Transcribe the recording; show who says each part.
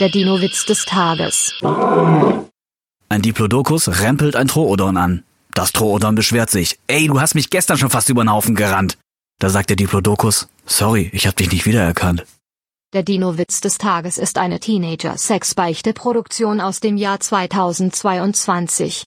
Speaker 1: Der Dino-Witz des Tages.
Speaker 2: Ein Diplodocus rempelt ein Troodon an. Das Troodon beschwert sich. Ey, du hast mich gestern schon fast über den Haufen gerannt. Da sagt der Diplodocus, sorry, ich hab dich nicht wiedererkannt.
Speaker 1: Der Dino-Witz des Tages ist eine Teenager-Sex-Beichte-Produktion aus dem Jahr 2022.